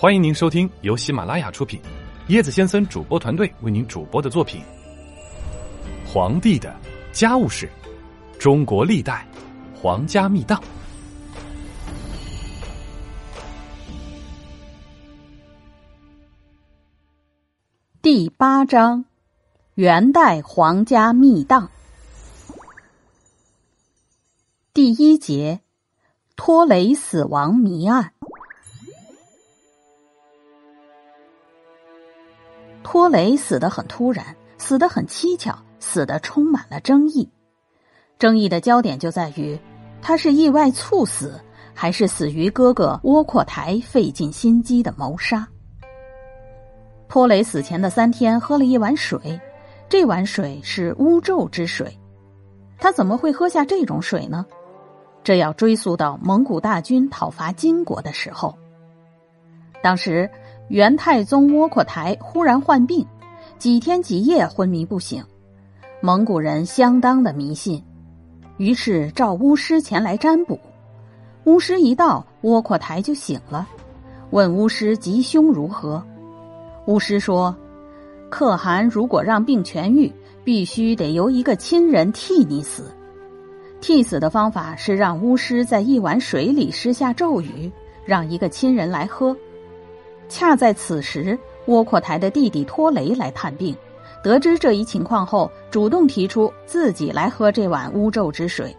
欢迎您收听由喜马拉雅出品，椰子先生主播团队为您主播的作品《皇帝的家务事：中国历代皇家秘档》第八章：元代皇家秘档。第一节：托雷死亡谜案。托雷死得很突然，死得很蹊跷，死得充满了争议。争议的焦点就在于，他是意外猝死，还是死于哥哥窝阔台费尽心机的谋杀。托雷死前的三天喝了一碗水，这碗水是巫咒之水。他怎么会喝下这种水呢？这要追溯到蒙古大军讨伐金国的时候。当时。元太宗窝阔台忽然患病，几天几夜昏迷不醒。蒙古人相当的迷信，于是召巫师前来占卜。巫师一到，窝阔台就醒了，问巫师吉凶如何。巫师说：“可汗如果让病痊愈，必须得由一个亲人替你死。替死的方法是让巫师在一碗水里施下咒语，让一个亲人来喝。”恰在此时，窝阔台的弟弟托雷来探病，得知这一情况后，主动提出自己来喝这碗巫咒之水。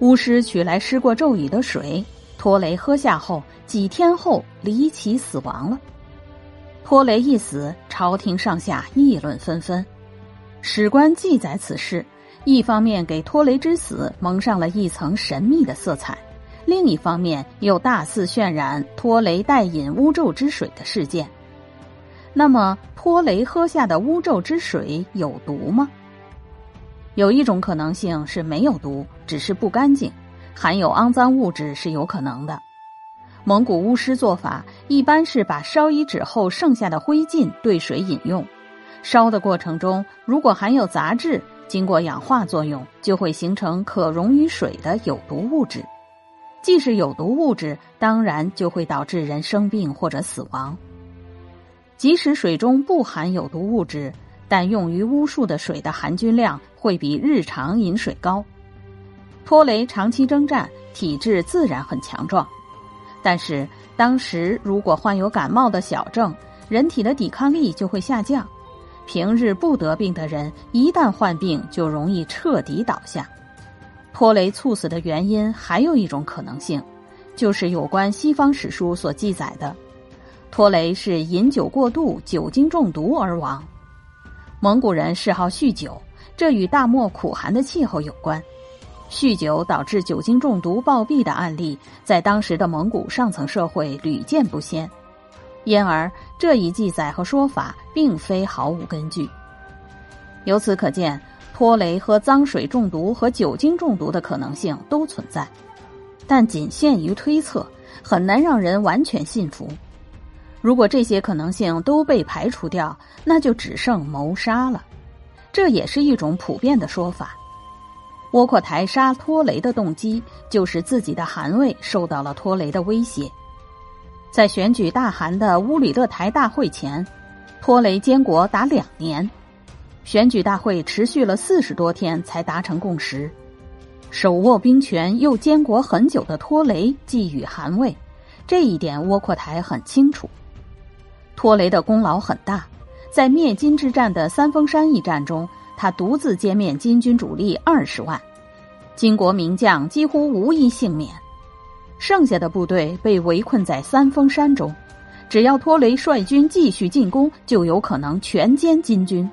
巫师取来施过咒语的水，托雷喝下后，几天后离奇死亡了。托雷一死，朝廷上下议论纷纷。史官记载此事，一方面给托雷之死蒙上了一层神秘的色彩。另一方面，又大肆渲染托雷带饮巫咒之水的事件。那么，托雷喝下的巫咒之水有毒吗？有一种可能性是没有毒，只是不干净，含有肮脏物质是有可能的。蒙古巫师做法一般是把烧衣纸后剩下的灰烬兑水饮用，烧的过程中如果含有杂质，经过氧化作用，就会形成可溶于水的有毒物质。既是有毒物质，当然就会导致人生病或者死亡。即使水中不含有毒物质，但用于巫术的水的含菌量会比日常饮水高。托雷长期征战，体质自然很强壮。但是当时如果患有感冒的小症，人体的抵抗力就会下降。平日不得病的人，一旦患病，就容易彻底倒下。托雷猝死的原因还有一种可能性，就是有关西方史书所记载的，托雷是饮酒过度、酒精中毒而亡。蒙古人嗜好酗酒，这与大漠苦寒的气候有关。酗酒导致酒精中毒暴毙的案例，在当时的蒙古上层社会屡见不鲜，因而这一记载和说法并非毫无根据。由此可见。托雷喝脏水中毒和酒精中毒的可能性都存在，但仅限于推测，很难让人完全信服。如果这些可能性都被排除掉，那就只剩谋杀了。这也是一种普遍的说法。窝阔台杀托雷的动机就是自己的汗位受到了托雷的威胁。在选举大汗的乌里勒台大会前，托雷监国达两年。选举大会持续了四十多天才达成共识，手握兵权又监国很久的托雷寄予汗位，这一点窝阔台很清楚。托雷的功劳很大，在灭金之战的三峰山一战中，他独自歼灭金军主力二十万，金国名将几乎无一幸免，剩下的部队被围困在三峰山中，只要托雷率军继续进攻，就有可能全歼金军。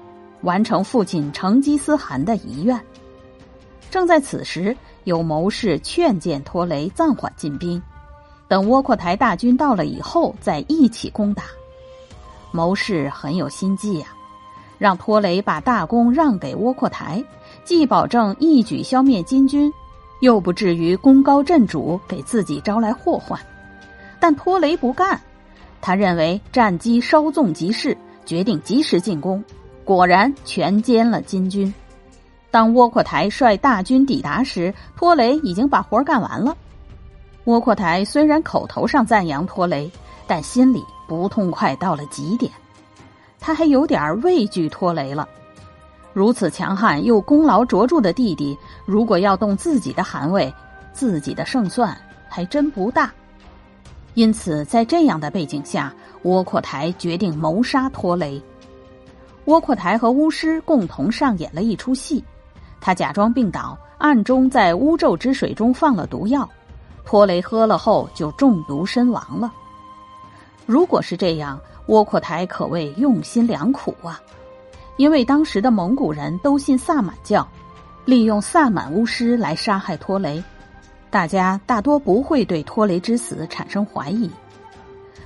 完成父亲成吉思汗的遗愿。正在此时，有谋士劝谏托雷暂缓进兵，等窝阔台大军到了以后再一起攻打。谋士很有心计呀，让托雷把大功让给窝阔台，既保证一举消灭金军，又不至于功高震主，给自己招来祸患。但托雷不干，他认为战机稍纵即逝，决定及时进攻。果然全歼了金军。当窝阔台率大军抵达时，托雷已经把活干完了。窝阔台虽然口头上赞扬托雷，但心里不痛快到了极点。他还有点畏惧托雷了。如此强悍又功劳卓著的弟弟，如果要动自己的汗位，自己的胜算还真不大。因此，在这样的背景下，窝阔台决定谋杀托雷。窝阔台和巫师共同上演了一出戏，他假装病倒，暗中在巫咒之水中放了毒药，托雷喝了后就中毒身亡了。如果是这样，窝阔台可谓用心良苦啊。因为当时的蒙古人都信萨满教，利用萨满巫师来杀害托雷，大家大多不会对托雷之死产生怀疑。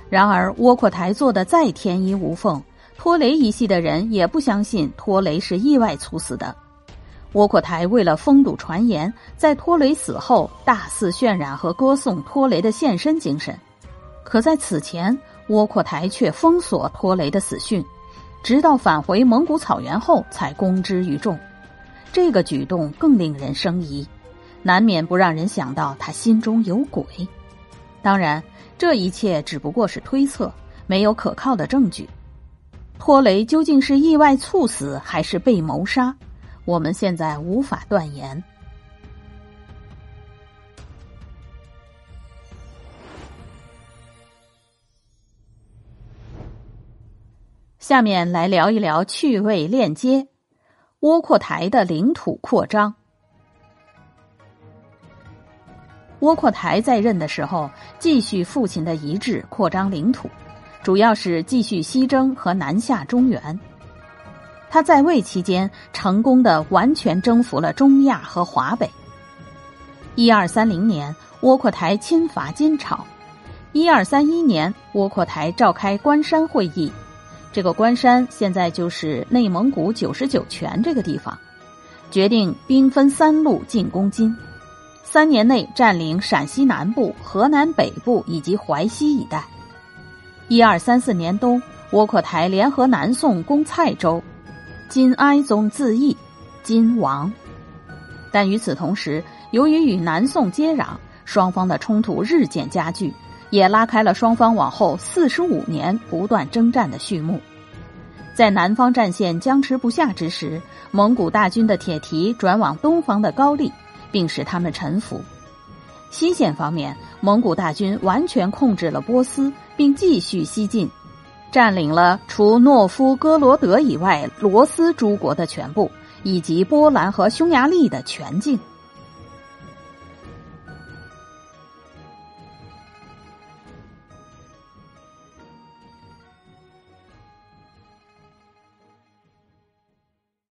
然而，窝阔台做的再天衣无缝，托雷一系的人也不相信托雷是意外猝死的。窝阔台为了封堵传言，在托雷死后大肆渲染和歌颂托雷的献身精神，可在此前，窝阔台却封锁托雷的死讯。直到返回蒙古草原后，才公之于众。这个举动更令人生疑，难免不让人想到他心中有鬼。当然，这一切只不过是推测，没有可靠的证据。托雷究竟是意外猝死，还是被谋杀？我们现在无法断言。下面来聊一聊趣味链接：窝阔台的领土扩张。窝阔台在任的时候，继续父亲的遗志，扩张领土，主要是继续西征和南下中原。他在位期间，成功的完全征服了中亚和华北。一二三零年，窝阔台侵伐金朝；一二三一年，窝阔台召开关山会议。这个关山现在就是内蒙古九十九泉这个地方，决定兵分三路进攻金，三年内占领陕西南部、河南北部以及淮西一带。一二三四年冬，窝阔台联合南宋攻蔡州，金哀宗自缢，金亡。但与此同时，由于与南宋接壤，双方的冲突日渐加剧。也拉开了双方往后四十五年不断征战的序幕。在南方战线僵持不下之时，蒙古大军的铁蹄转往东方的高丽，并使他们臣服。西线方面，蒙古大军完全控制了波斯，并继续西进，占领了除诺夫哥罗德以外罗斯诸国的全部，以及波兰和匈牙利的全境。